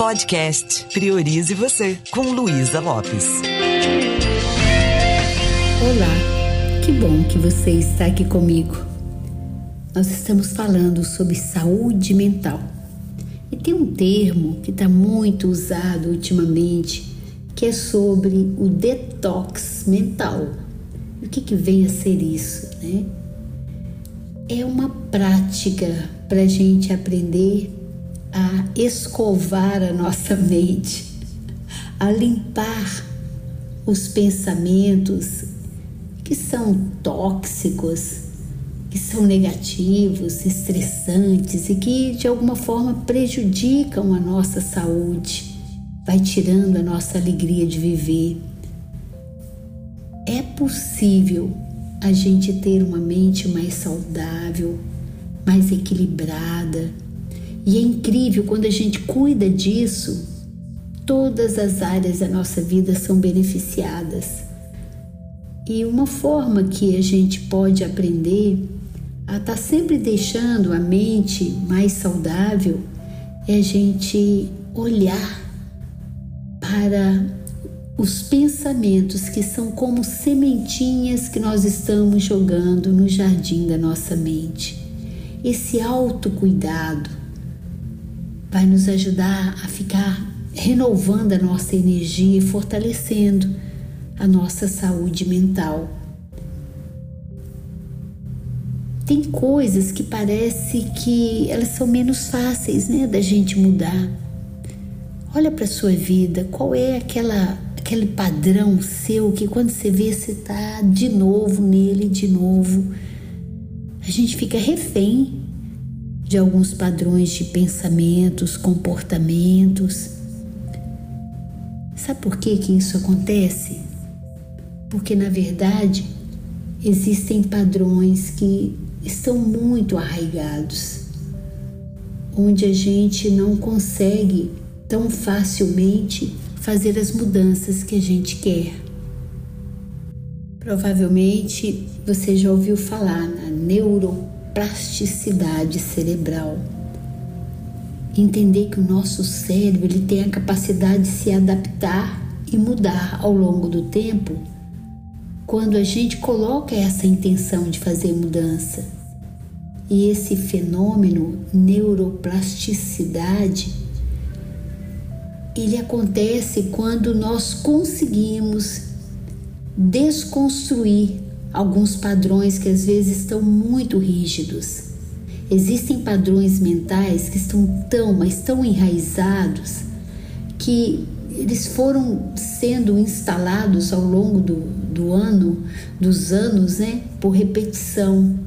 Podcast Priorize Você, com Luísa Lopes. Olá, que bom que você está aqui comigo. Nós estamos falando sobre saúde mental. E tem um termo que está muito usado ultimamente, que é sobre o detox mental. O que, que vem a ser isso, né? É uma prática para a gente aprender a escovar a nossa mente, a limpar os pensamentos que são tóxicos, que são negativos, estressantes e que de alguma forma prejudicam a nossa saúde, vai tirando a nossa alegria de viver. É possível a gente ter uma mente mais saudável, mais equilibrada, e é incrível quando a gente cuida disso, todas as áreas da nossa vida são beneficiadas. E uma forma que a gente pode aprender a estar tá sempre deixando a mente mais saudável é a gente olhar para os pensamentos que são como sementinhas que nós estamos jogando no jardim da nossa mente. Esse autocuidado, vai nos ajudar a ficar renovando a nossa energia e fortalecendo a nossa saúde mental. Tem coisas que parece que elas são menos fáceis, né, da gente mudar. Olha para sua vida, qual é aquela aquele padrão seu que quando você vê você tá de novo nele, de novo. A gente fica refém de alguns padrões de pensamentos, comportamentos. Sabe por que, que isso acontece? Porque na verdade existem padrões que estão muito arraigados, onde a gente não consegue tão facilmente fazer as mudanças que a gente quer. Provavelmente você já ouviu falar na neuro plasticidade cerebral. Entender que o nosso cérebro ele tem a capacidade de se adaptar e mudar ao longo do tempo quando a gente coloca essa intenção de fazer mudança. E esse fenômeno neuroplasticidade ele acontece quando nós conseguimos desconstruir alguns padrões que às vezes estão muito rígidos. Existem padrões mentais que estão tão, mas tão enraizados que eles foram sendo instalados ao longo do, do ano, dos anos, né, por repetição.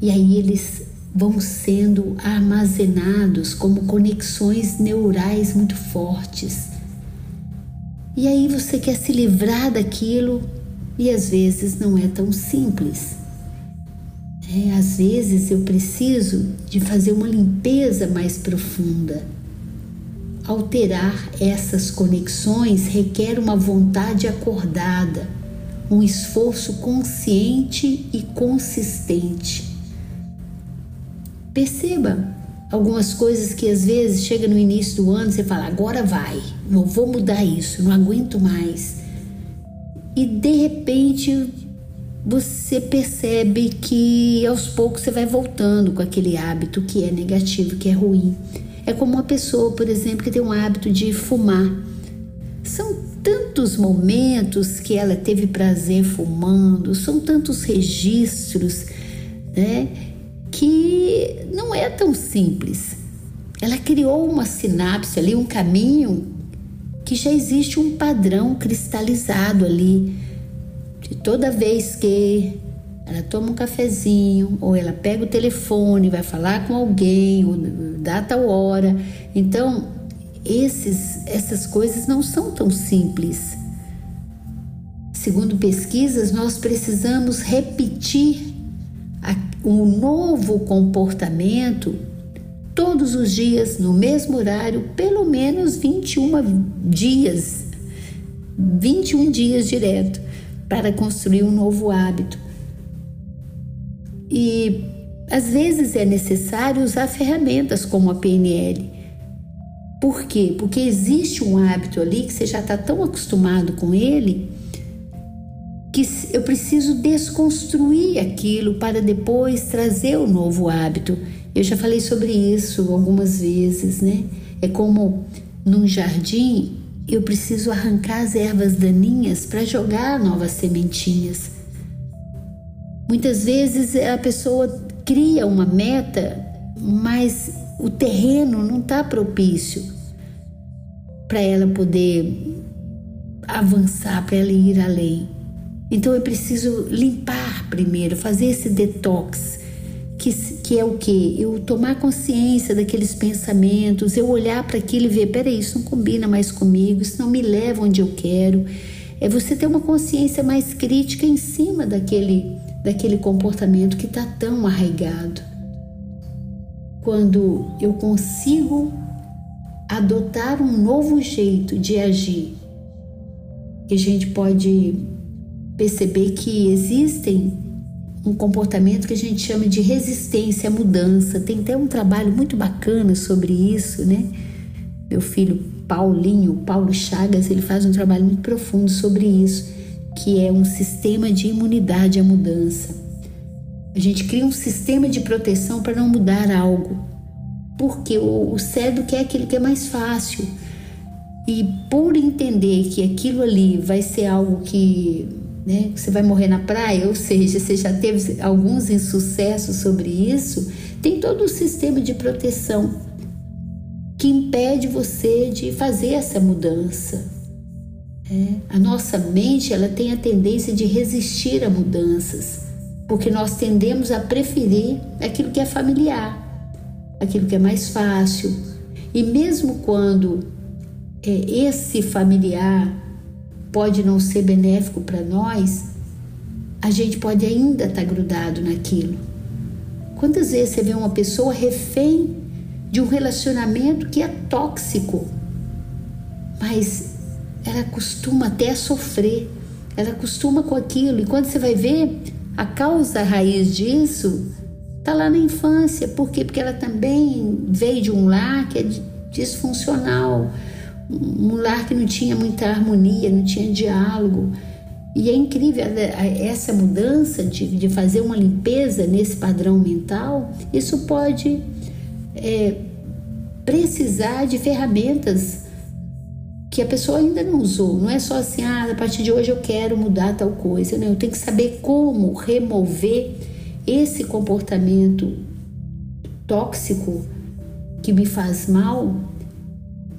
E aí eles vão sendo armazenados como conexões neurais muito fortes. E aí você quer se livrar daquilo e às vezes não é tão simples. É, às vezes eu preciso de fazer uma limpeza mais profunda. Alterar essas conexões requer uma vontade acordada, um esforço consciente e consistente. Perceba algumas coisas que às vezes chega no início do ano você fala agora vai, não vou mudar isso, não aguento mais e de repente você percebe que aos poucos você vai voltando com aquele hábito que é negativo, que é ruim. É como uma pessoa, por exemplo, que tem um hábito de fumar. São tantos momentos que ela teve prazer fumando, são tantos registros, né? Que não é tão simples. Ela criou uma sinapse ali, um caminho que já existe um padrão cristalizado ali. De toda vez que ela toma um cafezinho, ou ela pega o telefone, vai falar com alguém, ou dá tal hora. Então, esses, essas coisas não são tão simples. Segundo pesquisas, nós precisamos repetir um novo comportamento todos os dias, no mesmo horário, pelo menos 21 dias, 21 dias direto, para construir um novo hábito. E às vezes é necessário usar ferramentas como a PNL, Por quê? Porque existe um hábito ali que você já está tão acostumado com ele que eu preciso desconstruir aquilo para depois trazer o novo hábito. Eu já falei sobre isso algumas vezes, né? É como num jardim eu preciso arrancar as ervas daninhas para jogar novas sementinhas. Muitas vezes a pessoa cria uma meta, mas o terreno não está propício para ela poder avançar, para ela ir além. Então eu preciso limpar primeiro, fazer esse detox, que, que é o que? Eu tomar consciência daqueles pensamentos, eu olhar para aquilo e ver: peraí, isso não combina mais comigo, isso não me leva onde eu quero. É você ter uma consciência mais crítica em cima daquele, daquele comportamento que está tão arraigado. Quando eu consigo adotar um novo jeito de agir. E a gente pode perceber que existem um comportamento que a gente chama de resistência à mudança. Tem até um trabalho muito bacana sobre isso, né? Meu filho Paulinho, Paulo Chagas, ele faz um trabalho muito profundo sobre isso, que é um sistema de imunidade à mudança. A gente cria um sistema de proteção para não mudar algo porque o, o cérebro quer aquilo que é mais fácil. E por entender que aquilo ali vai ser algo que né, você vai morrer na praia, ou seja, você já teve alguns insucessos sobre isso, tem todo o sistema de proteção que impede você de fazer essa mudança. É, a nossa mente ela tem a tendência de resistir a mudanças, porque nós tendemos a preferir aquilo que é familiar aquilo que é mais fácil. E mesmo quando é, esse familiar pode não ser benéfico para nós, a gente pode ainda estar tá grudado naquilo. Quantas vezes você vê uma pessoa refém de um relacionamento que é tóxico, mas ela costuma até sofrer, ela costuma com aquilo, e quando você vai ver a causa a raiz disso Está lá na infância. Por quê? Porque ela também veio de um lar que é disfuncional, um lar que não tinha muita harmonia, não tinha diálogo. E é incrível essa mudança de, de fazer uma limpeza nesse padrão mental. Isso pode é, precisar de ferramentas que a pessoa ainda não usou. Não é só assim, ah, a partir de hoje eu quero mudar tal coisa. Não, eu tenho que saber como remover esse comportamento tóxico que me faz mal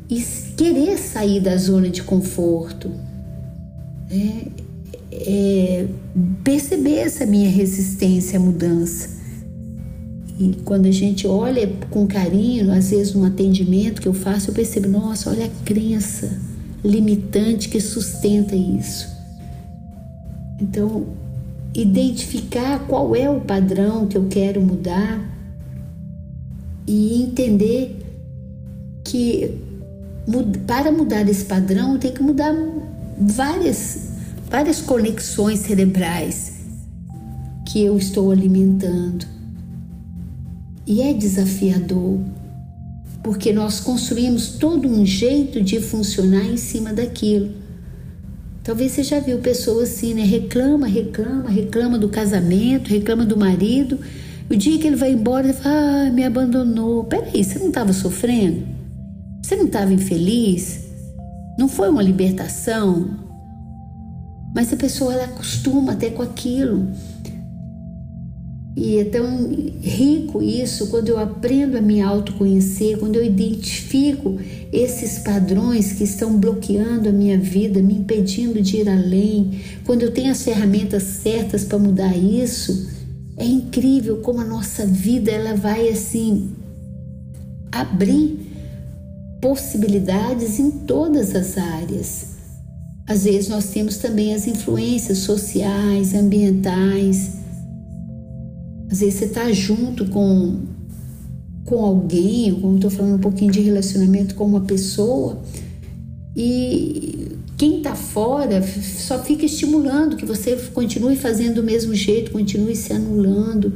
e querer sair da zona de conforto. É, é, perceber essa minha resistência à mudança. E quando a gente olha com carinho, às vezes no atendimento que eu faço, eu percebo, nossa, olha a crença limitante que sustenta isso. Então, identificar qual é o padrão que eu quero mudar e entender que para mudar esse padrão tenho que mudar várias, várias conexões cerebrais que eu estou alimentando. E é desafiador, porque nós construímos todo um jeito de funcionar em cima daquilo. Talvez você já viu pessoas assim, né? Reclama, reclama, reclama do casamento, reclama do marido. O dia que ele vai embora, ele fala, ah, me abandonou. Peraí, você não estava sofrendo? Você não estava infeliz? Não foi uma libertação? Mas a pessoa ela acostuma até com aquilo. E é tão rico isso quando eu aprendo a me autoconhecer, quando eu identifico esses padrões que estão bloqueando a minha vida, me impedindo de ir além, quando eu tenho as ferramentas certas para mudar isso. É incrível como a nossa vida ela vai assim abrir possibilidades em todas as áreas. Às vezes nós temos também as influências sociais, ambientais, às vezes você está junto com, com alguém, como estou falando um pouquinho de relacionamento com uma pessoa, e quem está fora só fica estimulando que você continue fazendo do mesmo jeito, continue se anulando,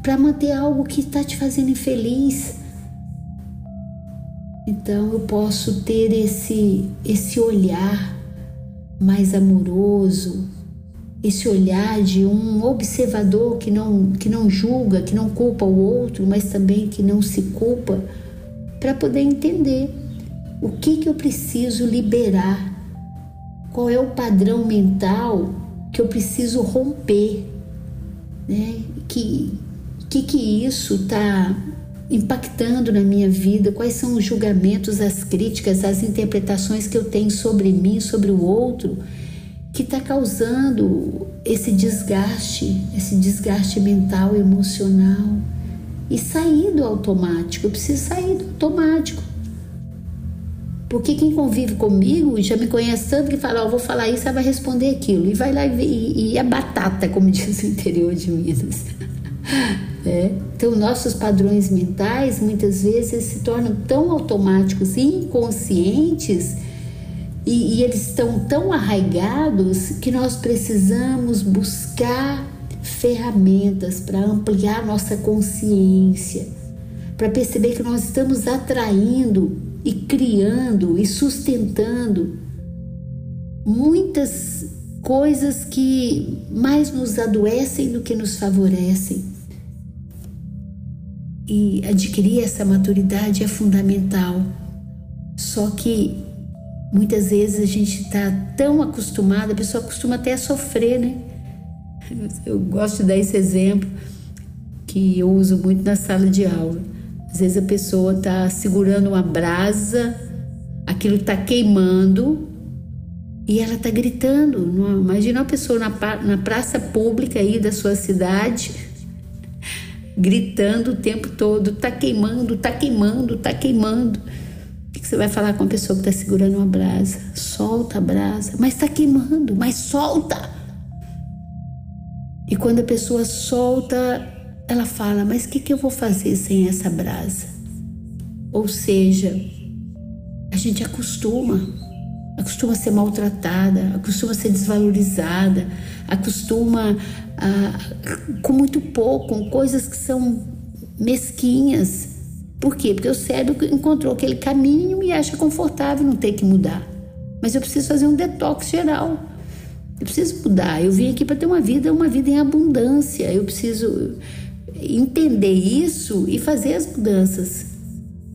para manter algo que está te fazendo infeliz. Então eu posso ter esse esse olhar mais amoroso, esse olhar de um observador que não que não julga, que não culpa o outro, mas também que não se culpa, para poder entender o que que eu preciso liberar. Qual é o padrão mental que eu preciso romper, né? Que que que isso está impactando na minha vida, quais são os julgamentos, as críticas, as interpretações que eu tenho sobre mim, sobre o outro, que está causando esse desgaste, esse desgaste mental, emocional. E sair do automático, eu preciso sair do automático. Porque quem convive comigo já me conhece tanto que fala, ó, oh, vou falar isso, ela vai responder aquilo. E vai lá e, e, e é batata, como diz o interior de Minas. É. Então, nossos padrões mentais muitas vezes se tornam tão automáticos e inconscientes e, e eles estão tão arraigados que nós precisamos buscar ferramentas para ampliar nossa consciência, para perceber que nós estamos atraindo e criando e sustentando muitas coisas que mais nos adoecem do que nos favorecem. E adquirir essa maturidade é fundamental. Só que muitas vezes a gente está tão acostumada, a pessoa costuma até sofrer, né? Eu gosto de dar esse exemplo que eu uso muito na sala de aula. Às vezes a pessoa está segurando uma brasa, aquilo está queimando e ela está gritando. Imagina uma pessoa na praça pública aí da sua cidade gritando o tempo todo: tá queimando, tá queimando, tá queimando. O que você vai falar com a pessoa que está segurando uma brasa? Solta a brasa, mas está queimando, mas solta. E quando a pessoa solta, ela fala: Mas o que, que eu vou fazer sem essa brasa? Ou seja, a gente acostuma, acostuma a ser maltratada, acostuma a ser desvalorizada, acostuma a, com muito pouco, com coisas que são mesquinhas. Por quê? Porque o cérebro encontrou aquele caminho e acha confortável não ter que mudar. Mas eu preciso fazer um detox geral. Eu preciso mudar. Eu vim aqui para ter uma vida, uma vida em abundância. Eu preciso entender isso e fazer as mudanças.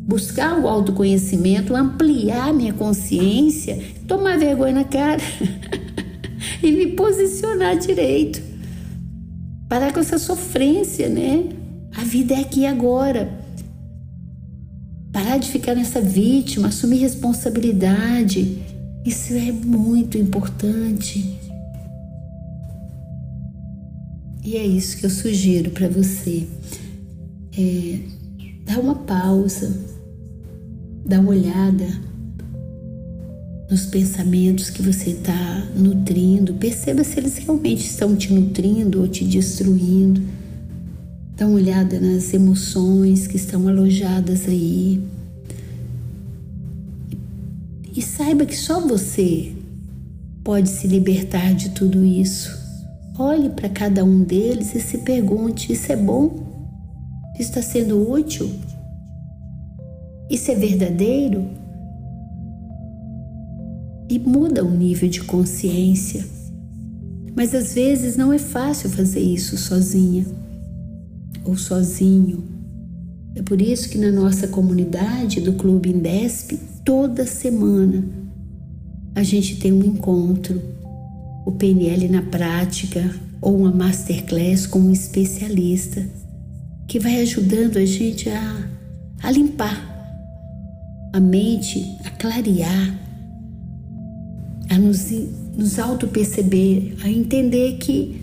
Buscar o autoconhecimento, ampliar minha consciência, tomar vergonha na cara e me posicionar direito. Parar com essa sofrência, né? A vida é aqui agora. Parar de ficar nessa vítima, assumir responsabilidade. Isso é muito importante. E é isso que eu sugiro para você. É, dá uma pausa, dá uma olhada nos pensamentos que você está nutrindo. Perceba se eles realmente estão te nutrindo ou te destruindo. Dá uma olhada nas emoções que estão alojadas aí. E saiba que só você pode se libertar de tudo isso. Olhe para cada um deles e se pergunte: isso é bom? Isso está sendo útil? Isso é verdadeiro? e muda o nível de consciência. Mas às vezes não é fácil fazer isso sozinha ou sozinho. É por isso que na nossa comunidade do Clube Indesp, toda semana a gente tem um encontro, o PNL na prática ou uma masterclass com um especialista que vai ajudando a gente a, a limpar a mente, a clarear a nos, nos auto-perceber, a entender que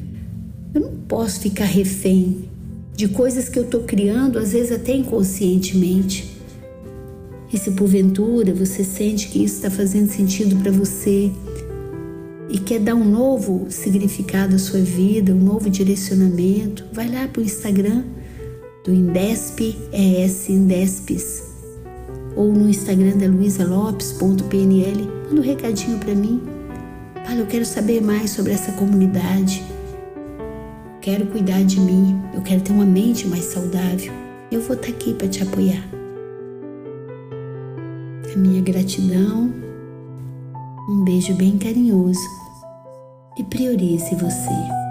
eu não posso ficar refém de coisas que eu estou criando, às vezes até inconscientemente. E se porventura você sente que isso está fazendo sentido para você e quer dar um novo significado à sua vida, um novo direcionamento, vai lá para o Instagram do Indesp, ES Indespes, ou no Instagram da luisalopes.pnl Manda um recadinho para mim. Fala, eu quero saber mais sobre essa comunidade. Quero cuidar de mim. Eu quero ter uma mente mais saudável. Eu vou estar tá aqui para te apoiar. A minha gratidão, um beijo bem carinhoso e priorize você.